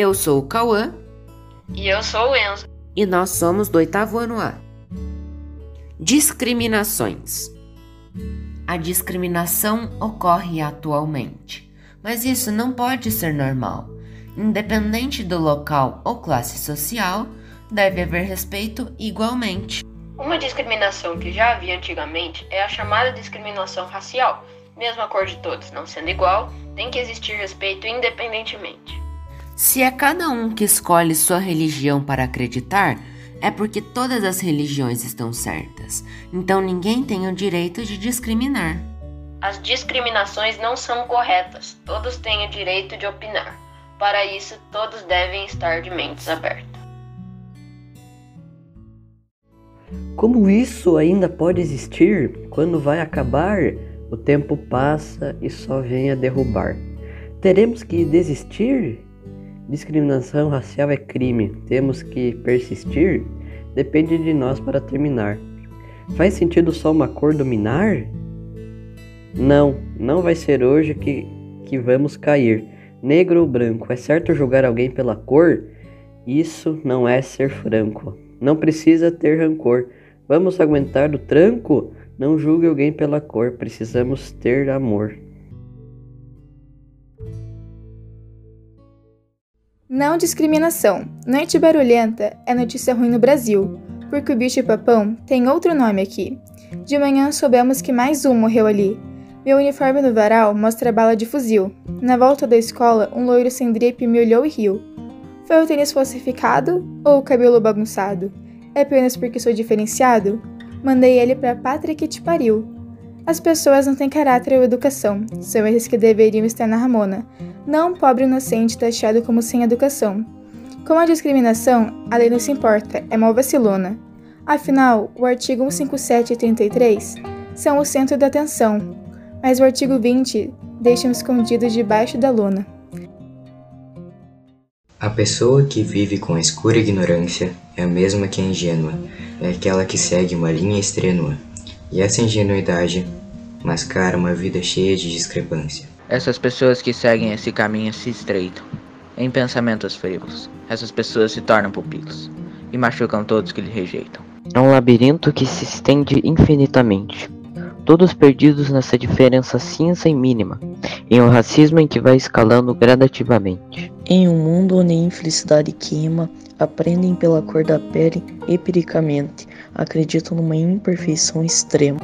Eu sou o Cauã. E eu sou o Enzo. E nós somos do oitavo ano A. Discriminações. A discriminação ocorre atualmente, mas isso não pode ser normal. Independente do local ou classe social, deve haver respeito igualmente. Uma discriminação que já havia antigamente é a chamada discriminação racial. Mesmo a cor de todos não sendo igual, tem que existir respeito independentemente. Se é cada um que escolhe sua religião para acreditar, é porque todas as religiões estão certas. Então ninguém tem o direito de discriminar. As discriminações não são corretas. Todos têm o direito de opinar. Para isso, todos devem estar de mentes abertas. Como isso ainda pode existir? Quando vai acabar, o tempo passa e só vem a derrubar. Teremos que desistir? Discriminação racial é crime. Temos que persistir? Depende de nós para terminar. Faz sentido só uma cor dominar? Não, não vai ser hoje que, que vamos cair. Negro ou branco, é certo julgar alguém pela cor? Isso não é ser franco. Não precisa ter rancor. Vamos aguentar o tranco? Não julgue alguém pela cor, precisamos ter amor. Não discriminação. Noite barulhenta é notícia ruim no Brasil, porque o bicho-papão tem outro nome aqui. De manhã soubemos que mais um morreu ali. Meu uniforme no varal mostra bala de fuzil. Na volta da escola, um loiro sem dripe me olhou e riu. Foi o tênis falsificado ou o cabelo bagunçado? É apenas porque sou diferenciado? Mandei ele pra pátria que te pariu. As pessoas não têm caráter ou educação, são eles que deveriam estar na Ramona, não um pobre inocente taxado como sem educação. Com a discriminação, a lei não se importa, é mal vacilona. Afinal, o artigo 157 e 33 são o centro da atenção, mas o artigo 20 deixa-me escondido debaixo da lona. A pessoa que vive com a escura ignorância é a mesma que a ingênua, é aquela que segue uma linha estrênua. E essa ingenuidade mascara uma vida cheia de discrepância. Essas pessoas que seguem esse caminho se estreitam em pensamentos frívolos. Essas pessoas se tornam pupilos e machucam todos que lhe rejeitam. É um labirinto que se estende infinitamente, todos perdidos nessa diferença cinza e mínima, em um racismo em que vai escalando gradativamente. Em um mundo onde a infelicidade queima, aprendem pela cor da pele empiricamente, acreditam numa imperfeição extrema.